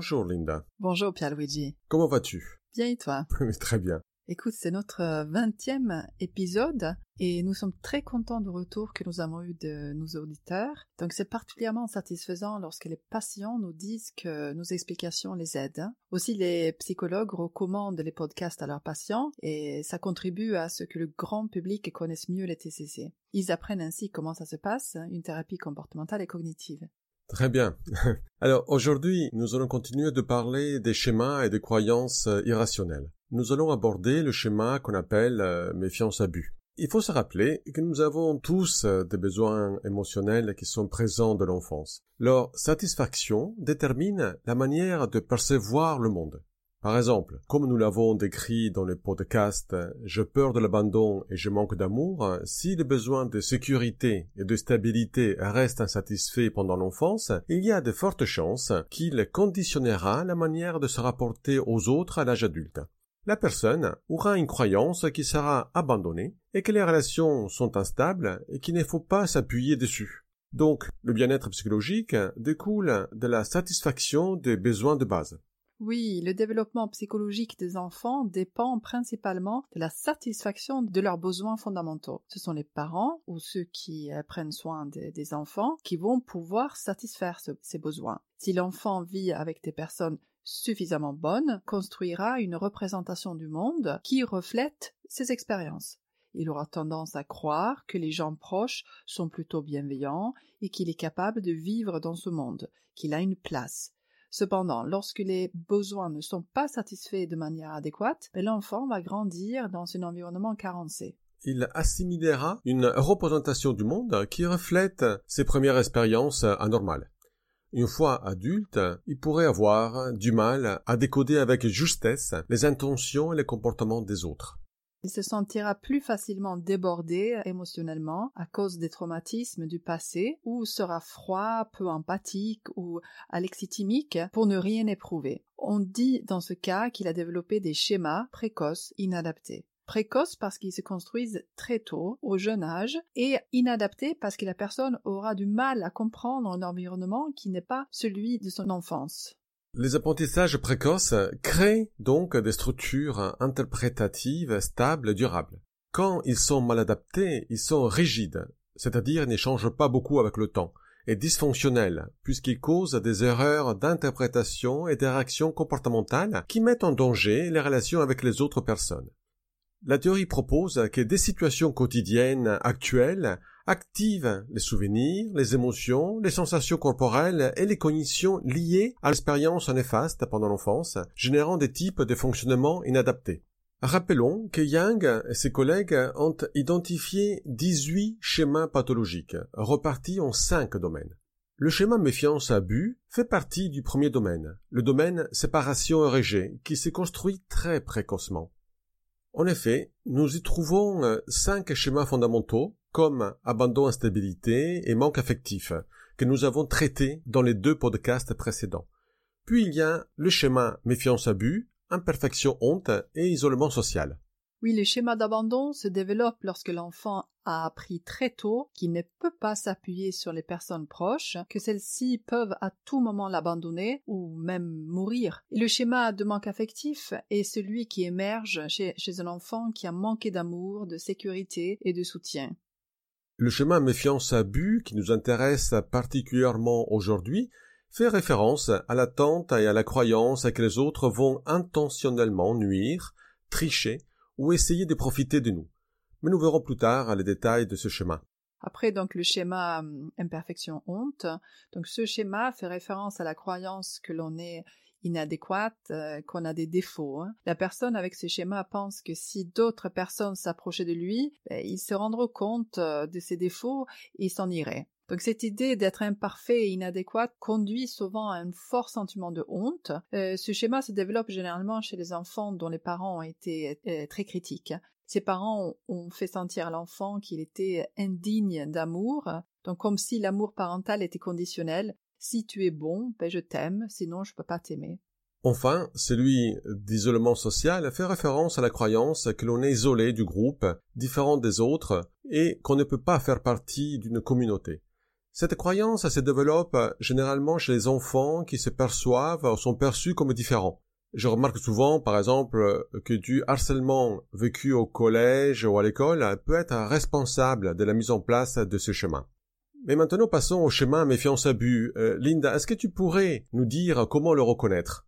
Bonjour Linda. Bonjour Pierluigi. Comment vas-tu? Bien et toi? Très bien. Écoute, c'est notre euh, vingtième épisode et nous sommes très contents du retour que nous avons eu de nos auditeurs. Donc c'est particulièrement satisfaisant lorsque les patients nous disent que nos explications les aident. Aussi les psychologues recommandent les podcasts à leurs patients et ça contribue à ce que le grand public connaisse mieux les TCC. Ils apprennent ainsi comment ça se passe, une thérapie comportementale et cognitive. Très bien. Alors aujourd'hui, nous allons continuer de parler des schémas et des croyances euh, irrationnelles nous allons aborder le schéma qu'on appelle euh, méfiance-abus. Il faut se rappeler que nous avons tous euh, des besoins émotionnels qui sont présents de l'enfance. Leur satisfaction détermine la manière de percevoir le monde. Par exemple, comme nous l'avons décrit dans le podcast Je peur de l'abandon et je manque d'amour, si le besoin de sécurité et de stabilité reste insatisfait pendant l'enfance, il y a de fortes chances qu'il conditionnera la manière de se rapporter aux autres à l'âge adulte la personne aura une croyance qui sera abandonnée et que les relations sont instables et qu'il ne faut pas s'appuyer dessus. Donc, le bien-être psychologique découle de la satisfaction des besoins de base. Oui, le développement psychologique des enfants dépend principalement de la satisfaction de leurs besoins fondamentaux. Ce sont les parents ou ceux qui euh, prennent soin des enfants qui vont pouvoir satisfaire ces besoins. Si l'enfant vit avec des personnes suffisamment bonne construira une représentation du monde qui reflète ses expériences. Il aura tendance à croire que les gens proches sont plutôt bienveillants et qu'il est capable de vivre dans ce monde, qu'il a une place. Cependant, lorsque les besoins ne sont pas satisfaits de manière adéquate, ben, l'enfant va grandir dans un environnement carencé. Il assimilera une représentation du monde qui reflète ses premières expériences anormales. Une fois adulte, il pourrait avoir du mal à décoder avec justesse les intentions et les comportements des autres. Il se sentira plus facilement débordé émotionnellement à cause des traumatismes du passé ou sera froid, peu empathique ou alexithimique pour ne rien éprouver. On dit dans ce cas qu'il a développé des schémas précoces inadaptés précoce parce qu'ils se construisent très tôt, au jeune âge, et inadaptés parce que la personne aura du mal à comprendre un environnement qui n'est pas celui de son enfance. Les apprentissages précoces créent donc des structures interprétatives stables et durables. Quand ils sont mal adaptés, ils sont rigides, c'est-à-dire ne changent pas beaucoup avec le temps, et dysfonctionnels, puisqu'ils causent des erreurs d'interprétation et des réactions comportementales qui mettent en danger les relations avec les autres personnes. La théorie propose que des situations quotidiennes actuelles activent les souvenirs, les émotions, les sensations corporelles et les cognitions liées à l'expérience néfaste pendant l'enfance, générant des types de fonctionnement inadaptés. Rappelons que Yang et ses collègues ont identifié 18 schémas pathologiques, repartis en 5 domaines. Le schéma méfiance-abus fait partie du premier domaine, le domaine séparation et rejet, qui s'est construit très précocement. En effet, nous y trouvons cinq schémas fondamentaux comme abandon, instabilité et manque affectif que nous avons traités dans les deux podcasts précédents. Puis il y a le schéma méfiance-abus, imperfection honte et isolement social. Oui, le schéma d'abandon se développe lorsque l'enfant a appris très tôt qu'il ne peut pas s'appuyer sur les personnes proches, que celles-ci peuvent à tout moment l'abandonner ou même mourir. Et le schéma de manque affectif est celui qui émerge chez un enfant qui a manqué d'amour, de sécurité et de soutien. Le schéma méfiance-abus qui nous intéresse particulièrement aujourd'hui fait référence à l'attente et à la croyance que les autres vont intentionnellement nuire, tricher ou essayer de profiter de nous. Mais nous verrons plus tard les détails de ce schéma. Après donc le schéma hum, imperfection honte, donc ce schéma fait référence à la croyance que l'on est inadéquate, euh, qu'on a des défauts. Hein. La personne avec ce schéma pense que si d'autres personnes s'approchaient de lui, ben, il se rendrait compte euh, de ses défauts et s'en irait. Donc cette idée d'être imparfait et inadéquat conduit souvent à un fort sentiment de honte. Euh, ce schéma se développe généralement chez les enfants dont les parents ont été très critiques. Ses parents ont fait sentir à l'enfant qu'il était indigne d'amour, donc comme si l'amour parental était conditionnel. Si tu es bon, ben je t'aime, sinon je peux pas t'aimer. Enfin, celui d'isolement social fait référence à la croyance que l'on est isolé du groupe, différent des autres, et qu'on ne peut pas faire partie d'une communauté. Cette croyance se développe généralement chez les enfants qui se perçoivent ou sont perçus comme différents. Je remarque souvent, par exemple, que du harcèlement vécu au collège ou à l'école peut être responsable de la mise en place de ce chemin. Mais maintenant passons au chemin méfiance-abus. Euh, Linda, est-ce que tu pourrais nous dire comment le reconnaître?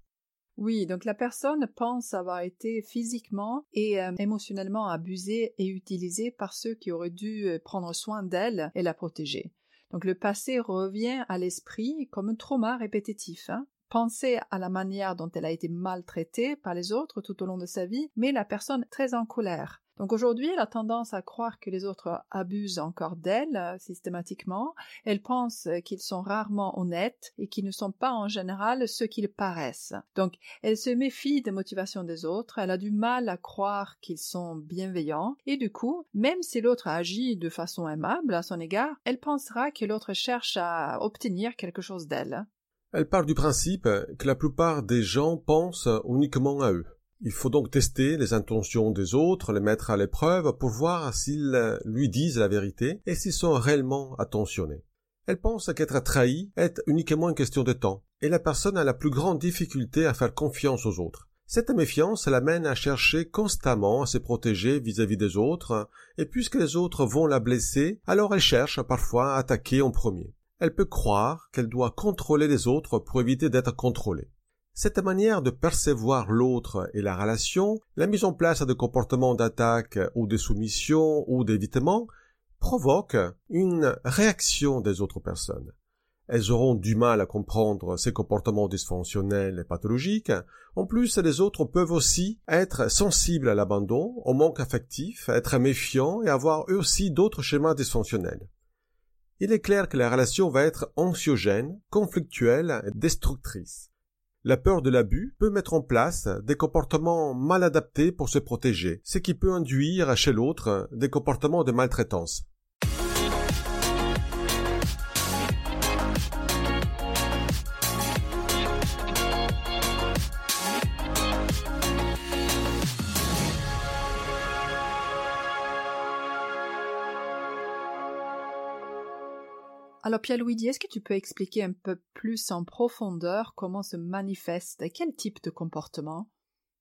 Oui, donc la personne pense avoir été physiquement et euh, émotionnellement abusée et utilisée par ceux qui auraient dû euh, prendre soin d'elle et la protéger. Donc le passé revient à l'esprit comme un trauma répétitif. Hein. Penser à la manière dont elle a été maltraitée par les autres tout au long de sa vie, mais la personne très en colère. Donc aujourd'hui, elle a tendance à croire que les autres abusent encore d'elle euh, systématiquement. Elle pense qu'ils sont rarement honnêtes et qu'ils ne sont pas en général ceux qu'ils paraissent. Donc elle se méfie des motivations des autres, elle a du mal à croire qu'ils sont bienveillants et du coup, même si l'autre agit de façon aimable à son égard, elle pensera que l'autre cherche à obtenir quelque chose d'elle. Elle part du principe que la plupart des gens pensent uniquement à eux. Il faut donc tester les intentions des autres, les mettre à l'épreuve pour voir s'ils lui disent la vérité et s'ils sont réellement attentionnés. Elle pense qu'être trahi est uniquement une question de temps, et la personne a la plus grande difficulté à faire confiance aux autres. Cette méfiance l'amène à chercher constamment à se protéger vis-à-vis des autres, et puisque les autres vont la blesser, alors elle cherche parfois à attaquer en premier. Elle peut croire qu'elle doit contrôler les autres pour éviter d'être contrôlée. Cette manière de percevoir l'autre et la relation, la mise en place de comportements d'attaque ou de soumission ou d'évitement, provoque une réaction des autres personnes. Elles auront du mal à comprendre ces comportements dysfonctionnels et pathologiques. En plus, les autres peuvent aussi être sensibles à l'abandon, au manque affectif, être méfiants et avoir eux aussi d'autres schémas dysfonctionnels. Il est clair que la relation va être anxiogène, conflictuelle et destructrice. La peur de l'abus peut mettre en place des comportements mal adaptés pour se protéger, ce qui peut induire chez l'autre des comportements de maltraitance. Alors Pierre-Louis, est-ce que tu peux expliquer un peu plus en profondeur comment se manifeste quel type de comportement?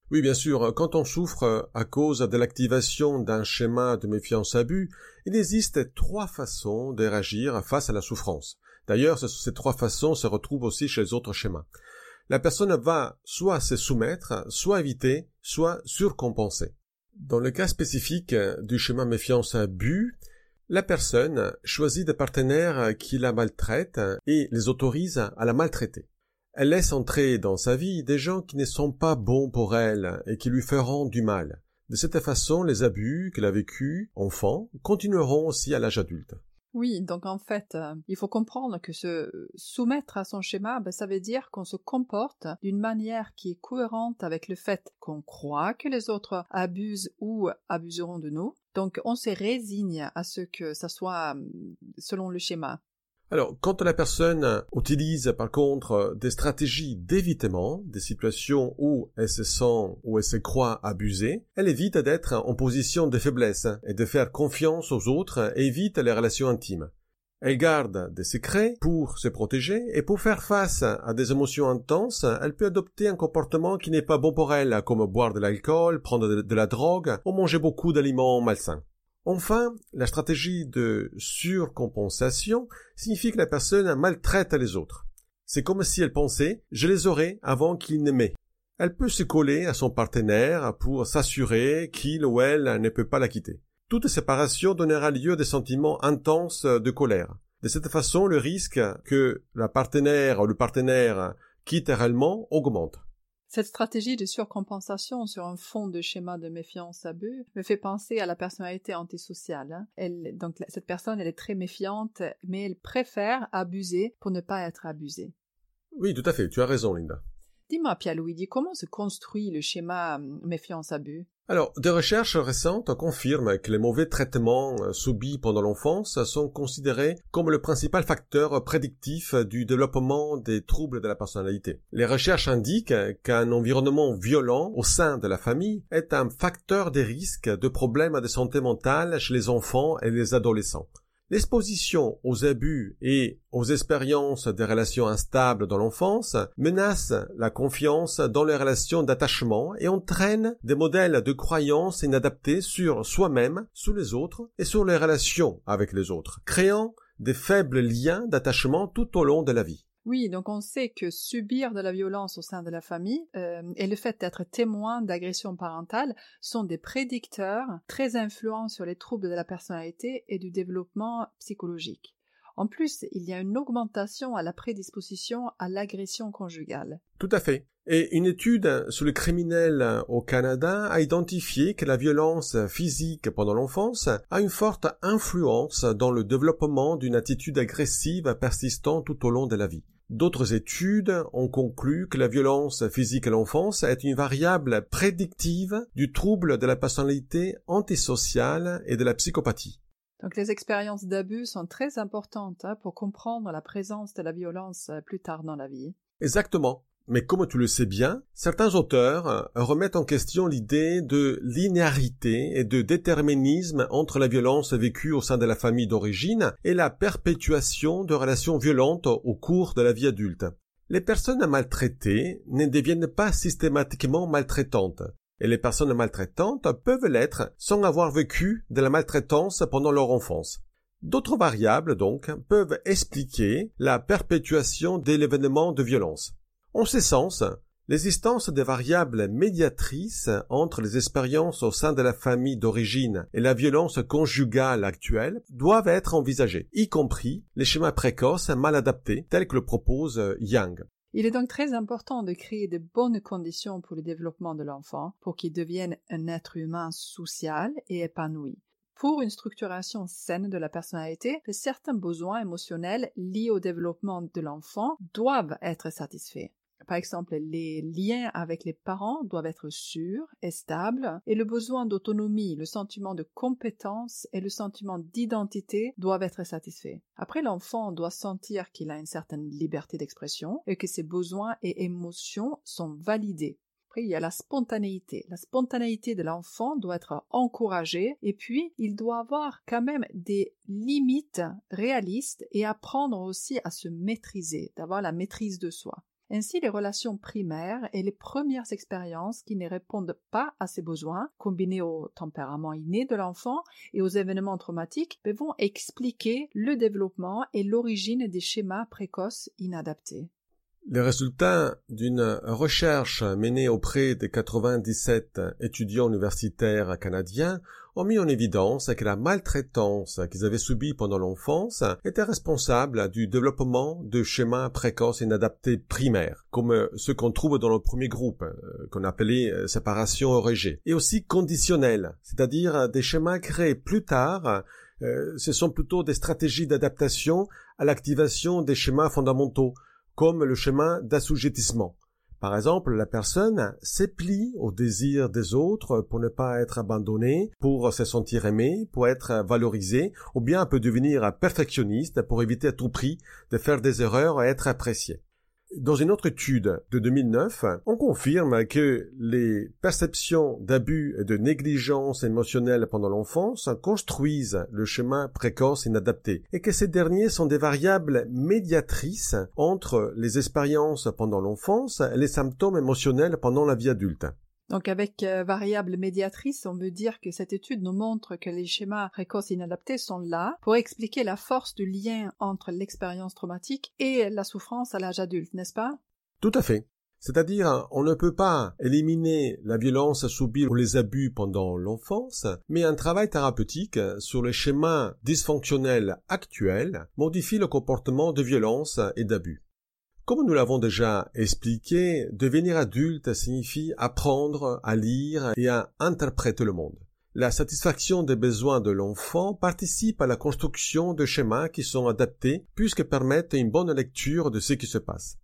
Oui, bien sûr. Quand on souffre à cause de l'activation d'un schéma de méfiance-abus, il existe trois façons de réagir face à la souffrance. D'ailleurs, ces trois façons se retrouvent aussi chez les autres schémas. La personne va soit se soumettre, soit éviter, soit surcompenser. Dans le cas spécifique du schéma méfiance-abus, la personne choisit des partenaires qui la maltraitent et les autorise à la maltraiter. Elle laisse entrer dans sa vie des gens qui ne sont pas bons pour elle et qui lui feront du mal. De cette façon, les abus qu'elle a vécus enfant continueront aussi à l'âge adulte. Oui, donc en fait, euh, il faut comprendre que se soumettre à son schéma, ben, ça veut dire qu'on se comporte d'une manière qui est cohérente avec le fait qu'on croit que les autres abusent ou abuseront de nous. Donc on se résigne à ce que ça soit hum, selon le schéma. Alors, quand la personne utilise par contre des stratégies d'évitement des situations où elle se sent ou elle se croit abusée, elle évite d'être en position de faiblesse et de faire confiance aux autres et évite les relations intimes. Elle garde des secrets pour se protéger et pour faire face à des émotions intenses, elle peut adopter un comportement qui n'est pas bon pour elle, comme boire de l'alcool, prendre de la drogue ou manger beaucoup d'aliments malsains. Enfin, la stratégie de surcompensation signifie que la personne maltraite les autres. C'est comme si elle pensait je les aurai avant qu'ils ne m'aient. Elle peut se coller à son partenaire pour s'assurer qu'il ou elle ne peut pas la quitter. Toute séparation donnera lieu à des sentiments intenses de colère. De cette façon, le risque que la partenaire ou le partenaire quitte réellement augmente. Cette stratégie de surcompensation sur un fond de schéma de méfiance-abus me fait penser à la personnalité antisociale. Hein. Elle, donc cette personne, elle est très méfiante, mais elle préfère abuser pour ne pas être abusée. Oui, tout à fait, tu as raison, Linda. Dis-moi, Pierre-Louis, comment se construit le schéma hum, méfiance-abus alors, des recherches récentes confirment que les mauvais traitements euh, subis pendant l'enfance sont considérés comme le principal facteur prédictif du développement des troubles de la personnalité. Les recherches indiquent qu'un environnement violent au sein de la famille est un facteur des risques de problèmes de santé mentale chez les enfants et les adolescents. L'exposition aux abus et aux expériences des relations instables dans l'enfance menace la confiance dans les relations d'attachement et entraîne des modèles de croyances inadaptés sur soi-même, sur les autres et sur les relations avec les autres, créant des faibles liens d'attachement tout au long de la vie. Oui, donc on sait que subir de la violence au sein de la famille euh, et le fait d'être témoin d'agressions parentales sont des prédicteurs très influents sur les troubles de la personnalité et du développement psychologique. En plus, il y a une augmentation à la prédisposition à l'agression conjugale. Tout à fait. Et une étude sur le criminel au Canada a identifié que la violence physique pendant l'enfance a une forte influence dans le développement d'une attitude agressive persistant tout au long de la vie. D'autres études ont conclu que la violence physique à l'enfance est une variable prédictive du trouble de la personnalité antisociale et de la psychopathie. Donc les expériences d'abus sont très importantes hein, pour comprendre la présence de la violence euh, plus tard dans la vie. Exactement. Mais comme tu le sais bien, certains auteurs euh, remettent en question l'idée de linéarité et de déterminisme entre la violence vécue au sein de la famille d'origine et la perpétuation de relations violentes au cours de la vie adulte. Les personnes maltraitées ne deviennent pas systématiquement maltraitantes, et les personnes maltraitantes peuvent l'être sans avoir vécu de la maltraitance pendant leur enfance. D'autres variables, donc, peuvent expliquer la perpétuation de l'événement de violence. En ce sens, l'existence des variables médiatrices entre les expériences au sein de la famille d'origine et la violence conjugale actuelle doivent être envisagées, y compris les schémas précoces mal adaptés tels que le propose Yang. Il est donc très important de créer de bonnes conditions pour le développement de l'enfant pour qu'il devienne un être humain social et épanoui. Pour une structuration saine de la personnalité, certains besoins émotionnels liés au développement de l'enfant doivent être satisfaits. Par exemple, les liens avec les parents doivent être sûrs et stables, et le besoin d'autonomie, le sentiment de compétence et le sentiment d'identité doivent être satisfaits. Après, l'enfant doit sentir qu'il a une certaine liberté d'expression et que ses besoins et émotions sont validés. Après, il y a la spontanéité. La spontanéité de l'enfant doit être encouragée et puis il doit avoir quand même des limites réalistes et apprendre aussi à se maîtriser, d'avoir la maîtrise de soi. Ainsi, les relations primaires et les premières expériences qui ne répondent pas à ses besoins, combinées au tempérament inné de l'enfant et aux événements traumatiques, vont expliquer le développement et l'origine des schémas précoces inadaptés. Les résultats d'une recherche menée auprès des 97 étudiants universitaires canadiens ont mis en évidence que la maltraitance qu'ils avaient subie pendant l'enfance était responsable du développement de schémas précoces inadaptés primaires, comme ceux qu'on trouve dans le premier groupe, euh, qu'on appelait euh, séparation origée, et aussi conditionnels, c'est-à-dire des schémas créés plus tard euh, ce sont plutôt des stratégies d'adaptation à l'activation des schémas fondamentaux, comme le schéma d'assujettissement. Par exemple, la personne s'éplie au désir des autres pour ne pas être abandonnée, pour se sentir aimée, pour être valorisée, ou bien peut devenir perfectionniste pour éviter à tout prix de faire des erreurs et être appréciée. Dans une autre étude de 2009, on confirme que les perceptions d'abus et de négligence émotionnelle pendant l'enfance construisent le chemin précoce inadapté et que ces derniers sont des variables médiatrices entre les expériences pendant l'enfance et les symptômes émotionnels pendant la vie adulte. Donc avec euh, variables médiatrices, on veut dire que cette étude nous montre que les schémas précoces inadaptés sont là pour expliquer la force du lien entre l'expérience traumatique et la souffrance à l'âge adulte, n'est-ce pas? Tout à fait. C'est-à-dire, on ne peut pas éliminer la violence subie ou les abus pendant l'enfance, mais un travail thérapeutique sur les schémas dysfonctionnels actuels modifie le comportement de violence et d'abus. Comme nous l'avons déjà expliqué, devenir adulte signifie apprendre à lire et à interpréter le monde. La satisfaction des besoins de l'enfant participe à la construction de schémas qui sont adaptés puisque permettent une bonne lecture de ce qui se passe.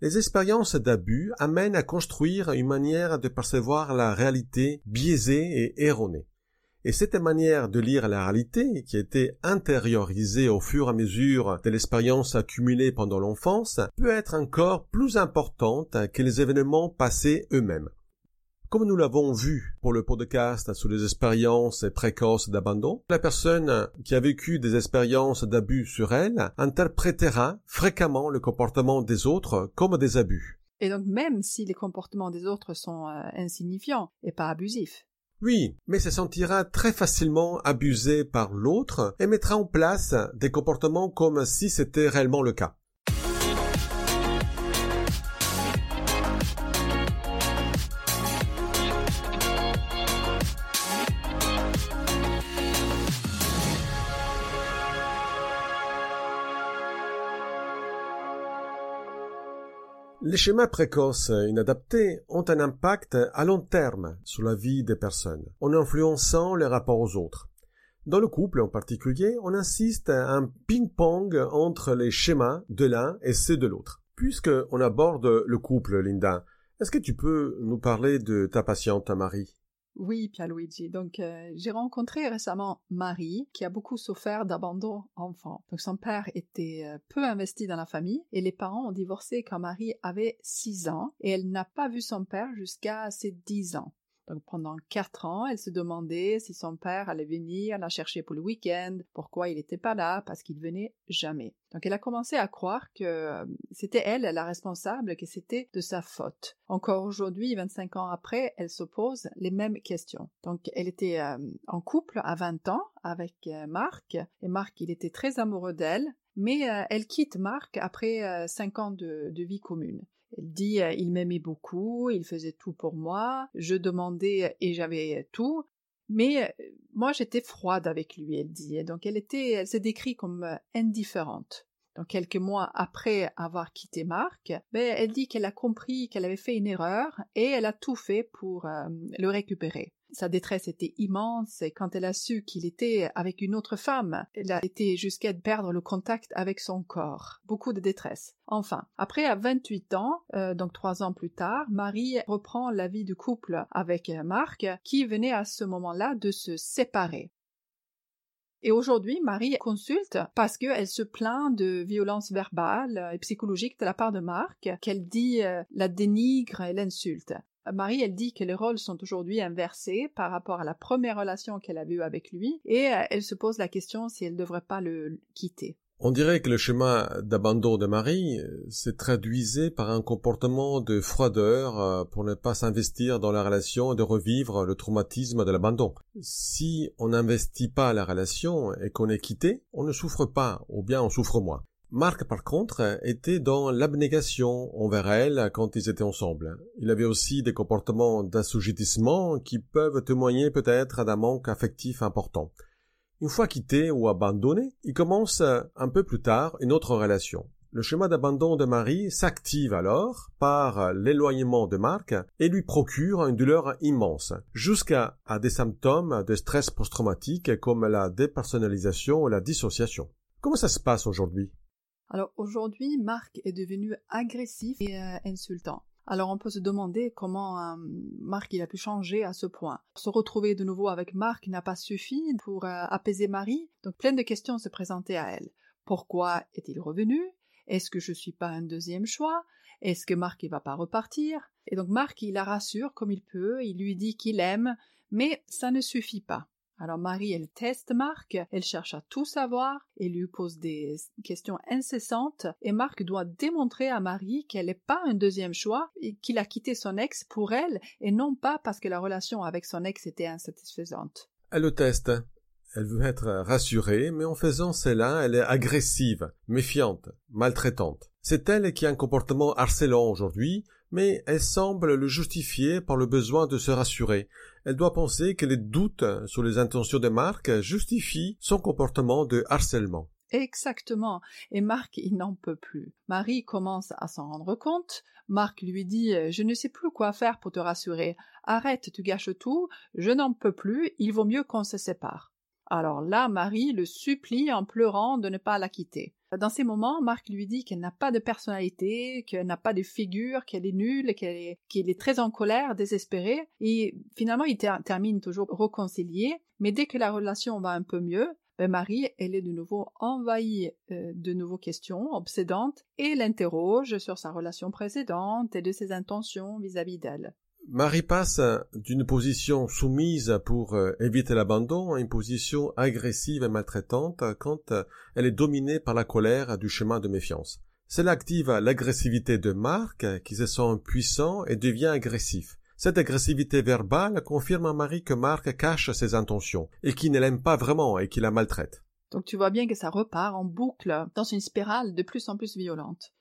Les expériences d'abus amènent à construire une manière de percevoir la réalité biaisée et erronée. Et cette manière de lire la réalité, qui été intériorisée au fur et à mesure de l'expérience accumulée pendant l'enfance, peut être encore plus importante que les événements passés eux-mêmes. Comme nous l'avons vu pour le podcast sur les expériences précoces d'abandon, la personne qui a vécu des expériences d'abus sur elle interprétera fréquemment le comportement des autres comme des abus. Et donc même si les comportements des autres sont euh, insignifiants et pas abusifs. Oui, mais se sentira très facilement abusé par l'autre et mettra en place des comportements comme si c'était réellement le cas. Les schémas précoces inadaptés ont un impact à long terme sur la vie des personnes, en influençant les rapports aux autres. Dans le couple en particulier, on insiste à un ping-pong entre les schémas de l'un et ceux de l'autre. Puisque on aborde le couple, Linda, est-ce que tu peux nous parler de ta patiente Marie oui, Pierluigi. Donc, euh, j'ai rencontré récemment Marie, qui a beaucoup souffert d'abandon enfant. Donc, son père était euh, peu investi dans la famille et les parents ont divorcé quand Marie avait 6 ans et elle n'a pas vu son père jusqu'à ses 10 ans. Donc pendant quatre ans, elle se demandait si son père allait venir la chercher pour le week-end, pourquoi il n'était pas là, parce qu'il venait jamais. Donc elle a commencé à croire que euh, c'était elle la responsable, que c'était de sa faute. Encore aujourd'hui, 25 ans après, elle se pose les mêmes questions. Donc elle était euh, en couple à 20 ans avec euh, Marc, et Marc, il était très amoureux d'elle, mais elle quitte Marc après 5 ans de vie commune. Elle dit euh, il m'aimait beaucoup, il faisait tout pour moi, je demandais et j'avais tout, mais euh, moi j'étais froide avec lui, elle dit. Donc elle était, elle se décrit comme euh, indifférente. Donc quelques mois après avoir quitté Marc, ben, elle dit qu'elle a compris qu'elle avait fait une erreur et elle a tout fait pour le récupérer. Sa détresse était immense et quand elle a su qu'il était avec une autre femme, elle a été jusqu'à perdre le contact avec son corps. Beaucoup de détresse. Enfin, après à 28 ans, euh, donc trois ans plus tard, Marie reprend la vie de couple avec Marc, qui venait à ce moment-là de se séparer. Et aujourd'hui, Marie consulte parce qu'elle se plaint de violences verbales et psychologiques de la part de Marc, qu'elle dit euh, la dénigre et l'insulte. Marie, elle dit que les rôles sont aujourd'hui inversés par rapport à la première relation qu'elle a eue avec lui, et euh, elle se pose la question si elle ne devrait pas le quitter. On dirait que le schéma d'abandon de Marie euh, se traduisait par un comportement de froideur euh, pour ne pas s'investir dans la relation et de revivre le traumatisme de l'abandon. Si on n'investit pas la relation et qu'on est quitté, on ne souffre pas, ou bien on souffre moins. Marc, par contre, était dans l'abnégation envers elle quand ils étaient ensemble. Il avait aussi des comportements d'assujettissement qui peuvent témoigner peut-être d'un manque affectif important. Une fois quitté ou abandonné, il commence un peu plus tard une autre relation. Le schéma d'abandon de Marie s'active alors par l'éloignement de Marc et lui procure une douleur immense, jusqu'à des symptômes de stress post-traumatique comme la dépersonnalisation ou la dissociation. Comment ça se passe aujourd'hui? Alors aujourd'hui, Marc est devenu agressif et euh, insultant. Alors on peut se demander comment euh, Marc il a pu changer à ce point. Se retrouver de nouveau avec Marc n'a pas suffi pour euh, apaiser Marie, donc plein de questions se présentaient à elle. Pourquoi est-il revenu? Est-ce que je suis pas un deuxième choix? Est-ce que Marc il va pas repartir? Et donc Marc il la rassure comme il peut, il lui dit qu'il aime, mais ça ne suffit pas. Alors Marie, elle teste Marc, elle cherche à tout savoir, et lui pose des questions incessantes, et Marc doit démontrer à Marie qu'elle n'est pas un deuxième choix, qu'il a quitté son ex pour elle, et non pas parce que la relation avec son ex était insatisfaisante. Elle le teste. Elle veut être rassurée, mais en faisant cela, elle est agressive, méfiante, maltraitante. C'est elle qui a un comportement harcelant aujourd'hui, mais elle semble le justifier par le besoin de se rassurer. Elle doit penser que les doutes sur les intentions de Marc justifient son comportement de harcèlement. Exactement. Et Marc, il n'en peut plus. Marie commence à s'en rendre compte. Marc lui dit Je ne sais plus quoi faire pour te rassurer. Arrête, tu gâches tout. Je n'en peux plus. Il vaut mieux qu'on se sépare. Alors là, Marie le supplie en pleurant de ne pas la quitter. Dans ces moments, Marc lui dit qu'elle n'a pas de personnalité, qu'elle n'a pas de figure, qu'elle est nulle, qu'elle est, qu'il est très en colère, désespéré, et finalement il termine toujours réconcilié, mais dès que la relation va un peu mieux, ben Marie, elle est de nouveau envahie euh, de nouveaux questions obsédantes et l'interroge sur sa relation précédente et de ses intentions vis-à-vis d'elle. Marie passe d'une position soumise pour euh, éviter l'abandon à une position agressive et maltraitante quand elle est dominée par la colère du schéma de méfiance. Cela active l'agressivité de Marc qui se sent puissant et devient agressif. Cette agressivité verbale confirme à Marie que Marc cache ses intentions et qu'il ne l'aime pas vraiment et qu'il la maltraite. Donc tu vois bien que ça repart en boucle dans une spirale de plus en plus violente.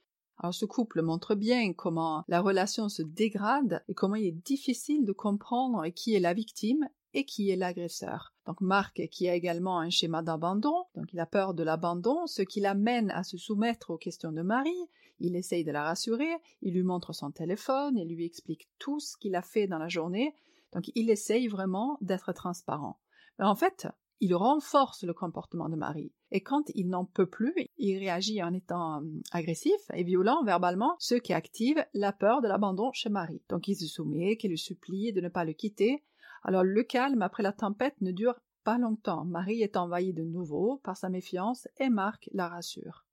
Alors ce couple montre bien comment la relation se dégrade et comment il est difficile de comprendre qui est la victime et qui est l'agresseur. Donc Marc qui a également un schéma d'abandon, donc il a peur de l'abandon, ce qui l'amène à se soumettre aux questions de Marie, il essaye de la rassurer, il lui montre son téléphone, il lui explique tout ce qu'il a fait dans la journée, donc il essaye vraiment d'être transparent. Mais en fait, il renforce le comportement de Marie. Et quand il n'en peut plus, il réagit en étant euh, agressif et violent verbalement, ce qui active la peur de l'abandon chez Marie. Donc il se soumet, qu'il le supplie de ne pas le quitter. Alors le calme après la tempête ne dure pas longtemps. Marie est envahie de nouveau par sa méfiance et Marc la rassure.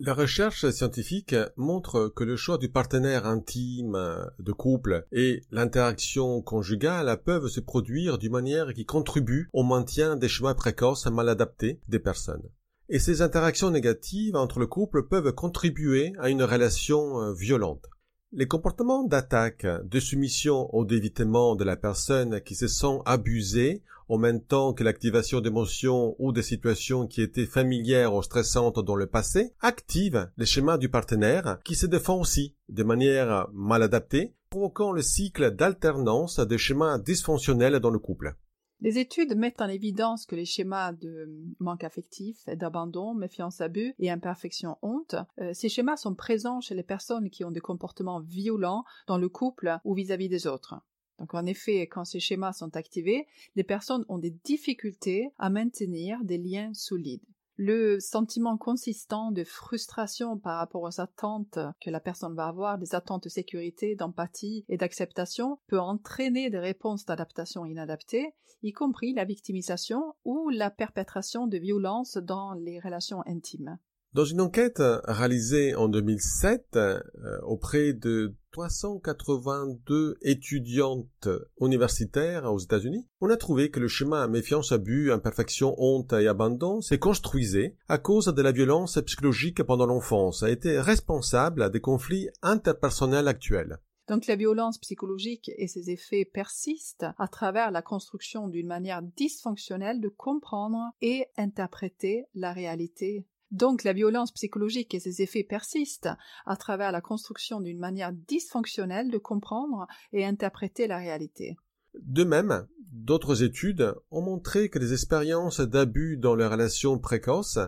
La recherche scientifique montre que le choix du partenaire intime de couple et l'interaction conjugale peuvent se produire d'une manière qui contribue au maintien des schémas précoces mal adaptés des personnes. Et ces interactions négatives entre le couple peuvent contribuer à une relation euh, violente. Les comportements d'attaque, de soumission ou d'évitement de la personne qui se sent abusée en même temps que l'activation d'émotions ou des situations qui étaient familières ou stressantes dans le passé, activent les schémas du partenaire qui se défend aussi de manière mal adaptée, provoquant le cycle d'alternance des schémas dysfonctionnels dans le couple. Les études mettent en évidence que les schémas de manque affectif, d'abandon, méfiance abus et imperfection honte, euh, ces schémas sont présents chez les personnes qui ont des comportements violents dans le couple ou vis à -vis des autres. Donc en effet, quand ces schémas sont activés, les personnes ont des difficultés à maintenir des liens solides le sentiment consistant de frustration par rapport aux attentes que la personne va avoir, des attentes de sécurité, d'empathie et d'acceptation, peut entraîner des réponses d'adaptation inadaptées, y compris la victimisation ou la perpétration de violences dans les relations intimes. Dans une enquête réalisée en 2007 euh, auprès de 382 étudiantes universitaires aux États-Unis, on a trouvé que le schéma méfiance, abus, imperfection, honte et abandon s'est construisé à cause de la violence psychologique pendant l'enfance, a été responsable des conflits interpersonnels actuels. Donc la violence psychologique et ses effets persistent à travers la construction d'une manière dysfonctionnelle de comprendre et interpréter la réalité donc la violence psychologique et ses effets persistent à travers la construction d'une manière dysfonctionnelle de comprendre et interpréter la réalité. De même, d'autres études ont montré que les expériences d'abus dans les relations précoces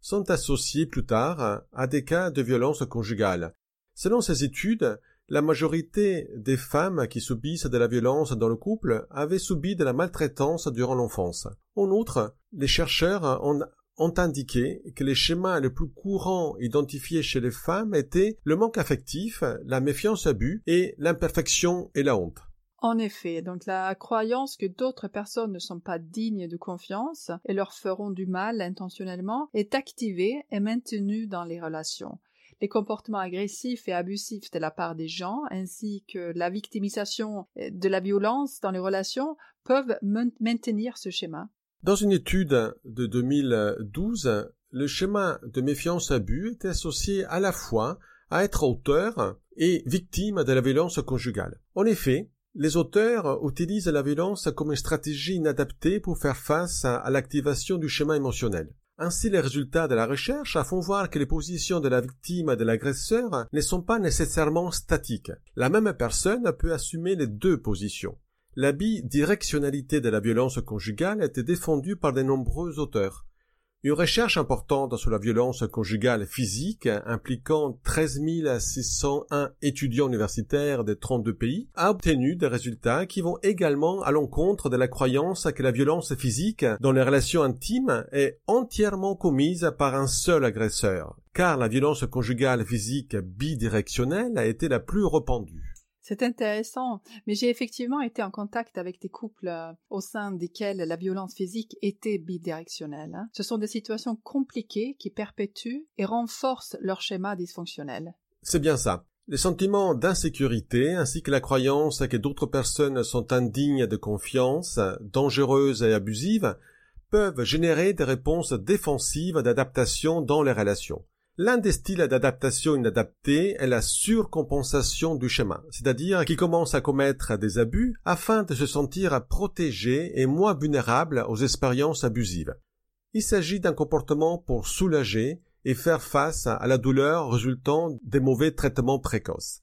sont associées plus tard à des cas de violence conjugale. Selon ces études, la majorité des femmes qui subissent de la violence dans le couple avaient subi de la maltraitance durant l'enfance. En outre, les chercheurs ont ont indiqué que les schémas les plus courants identifiés chez les femmes étaient le manque affectif, la méfiance abus et l'imperfection et la honte. En effet, donc la croyance que d'autres personnes ne sont pas dignes de confiance et leur feront du mal intentionnellement est activée et maintenue dans les relations. Les comportements agressifs et abusifs de la part des gens, ainsi que la victimisation de la violence dans les relations, peuvent maintenir ce schéma. Dans une étude de 2012, le schéma de méfiance-abus était associé à la fois à être auteur et victime de la violence conjugale. En effet, les auteurs utilisent la violence comme une stratégie inadaptée pour faire face à l'activation du schéma émotionnel. Ainsi, les résultats de la recherche font voir que les positions de la victime et de l'agresseur ne sont pas nécessairement statiques. La même personne peut assumer les deux positions. La bidirectionnalité de la violence conjugale a été défendue par de nombreux auteurs. Une recherche importante sur la violence conjugale physique, impliquant 13 601 étudiants universitaires de 32 pays, a obtenu des résultats qui vont également à l'encontre de la croyance que la violence physique dans les relations intimes est entièrement commise par un seul agresseur, car la violence conjugale physique bidirectionnelle a été la plus répandue. C'est intéressant, mais j'ai effectivement été en contact avec des couples euh, au sein desquels la violence physique était bidirectionnelle. Hein. Ce sont des situations compliquées qui perpétuent et renforcent leur schéma dysfonctionnel. C'est bien ça. Les sentiments d'insécurité ainsi que la croyance que d'autres personnes sont indignes de confiance, dangereuses et abusives peuvent générer des réponses défensives d'adaptation dans les relations. L'un des styles d'adaptation inadapté est la surcompensation du schéma, c'est-à-dire qui commence à commettre des abus afin de se sentir protégé et moins vulnérable aux expériences abusives. Il s'agit d'un comportement pour soulager et faire face à la douleur résultant des mauvais traitements précoces.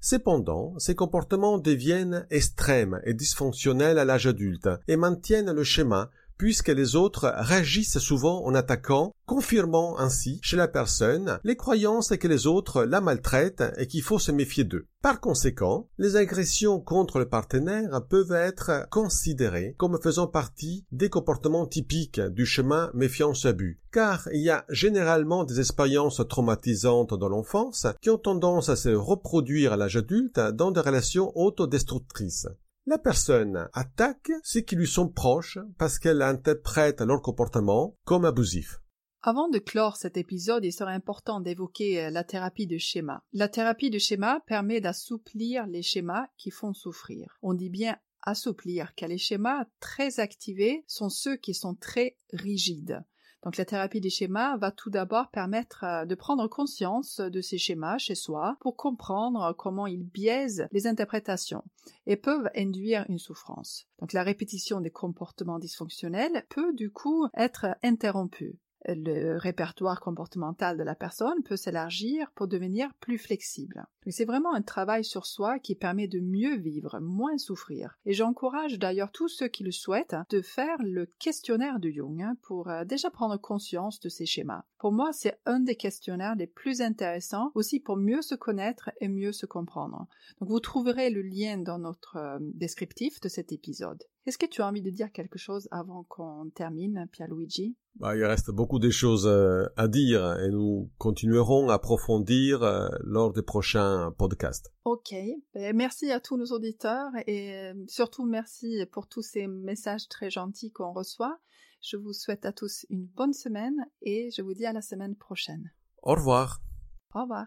Cependant, ces comportements deviennent extrêmes et dysfonctionnels à l'âge adulte et maintiennent le schéma puisque les autres réagissent souvent en attaquant, confirmant ainsi chez la personne les croyances que les autres la maltraitent et qu'il faut se méfier d'eux. Par conséquent, les agressions contre le partenaire peuvent être considérées comme faisant partie des comportements typiques du chemin méfiance-abus, car il y a généralement des expériences traumatisantes dans l'enfance qui ont tendance à se reproduire à l'âge adulte dans des relations autodestructrices. La personne attaque ceux qui lui sont proches parce qu'elle interprète leur comportement comme abusif. Avant de clore cet épisode, il serait important d'évoquer euh, la thérapie de schéma. La thérapie de schéma permet d'assouplir les schémas qui font souffrir. On dit bien assouplir, car les schémas très activés sont ceux qui sont très rigides. Donc la thérapie des schémas va tout d'abord permettre euh, de prendre conscience de ces schémas chez soi pour comprendre comment ils biaisent les interprétations et peuvent induire une souffrance. Donc la répétition des comportements dysfonctionnels peut du coup être interrompue le répertoire comportemental de la personne peut s'élargir pour devenir plus flexible. C'est vraiment un travail sur soi qui permet de mieux vivre, moins souffrir. Et j'encourage d'ailleurs tous ceux qui le souhaitent de faire le questionnaire de Jung hein, pour euh, déjà prendre conscience de ces schémas. Pour moi, c'est un des questionnaires les plus intéressants aussi pour mieux se connaître et mieux se comprendre. Donc vous trouverez le lien dans notre euh, descriptif de cet épisode. Est-ce que tu as envie de dire quelque chose avant qu'on termine, Pierluigi? Bah, Il reste beaucoup de choses euh, à dire et nous continuerons à approfondir euh, lors des prochains podcasts. Ok, ben, merci à tous nos auditeurs et euh, surtout merci pour tous ces messages très gentils qu'on reçoit. Je vous souhaite à tous une bonne semaine et je vous dis à la semaine prochaine. Au revoir. Au revoir.